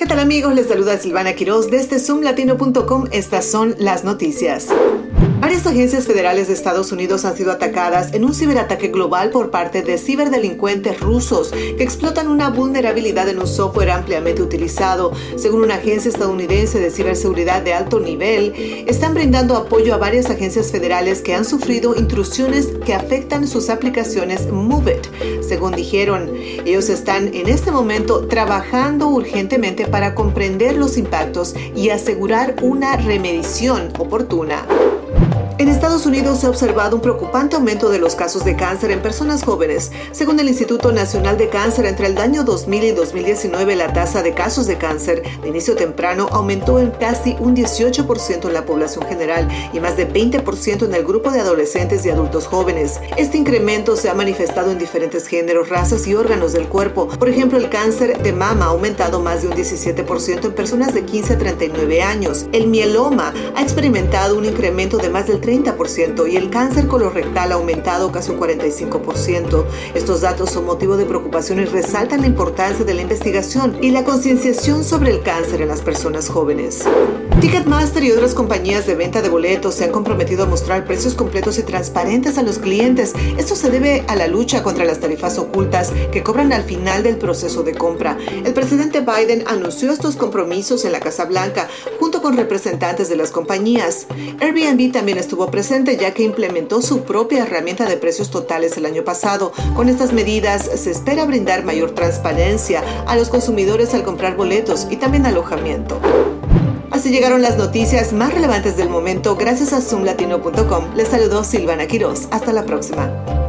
¿Qué tal amigos? Les saluda Silvana Quiroz desde zoomlatino.com. Estas son las noticias. Varias agencias federales de Estados Unidos han sido atacadas en un ciberataque global por parte de ciberdelincuentes rusos que explotan una vulnerabilidad en un software ampliamente utilizado. Según una agencia estadounidense de ciberseguridad de alto nivel, están brindando apoyo a varias agencias federales que han sufrido intrusiones que afectan sus aplicaciones MoveIt. Según dijeron, ellos están en este momento trabajando urgentemente para comprender los impactos y asegurar una remedición oportuna. En Estados Unidos se ha observado un preocupante aumento de los casos de cáncer en personas jóvenes. Según el Instituto Nacional de Cáncer, entre el año 2000 y 2019 la tasa de casos de cáncer de inicio temprano aumentó en casi un 18% en la población general y más de 20% en el grupo de adolescentes y adultos jóvenes. Este incremento se ha manifestado en diferentes géneros, razas y órganos del cuerpo. Por ejemplo, el cáncer de mama ha aumentado más de un 17% en personas de 15 a 39 años. El mieloma ha experimentado un incremento de más del 30% y el cáncer colorectal ha aumentado casi un 45%. Estos datos son motivo de preocupación y resaltan la importancia de la investigación y la concienciación sobre el cáncer en las personas jóvenes. Ticketmaster y otras compañías de venta de boletos se han comprometido a mostrar precios completos y transparentes a los clientes. Esto se debe a la lucha contra las tarifas ocultas que cobran al final del proceso de compra. El presidente Biden anunció estos compromisos en la Casa Blanca junto con representantes de las compañías. Airbnb también presente ya que implementó su propia herramienta de precios totales el año pasado. Con estas medidas se espera brindar mayor transparencia a los consumidores al comprar boletos y también alojamiento. Así llegaron las noticias más relevantes del momento gracias a zoomlatino.com. Les saludó Silvana Quiroz. Hasta la próxima.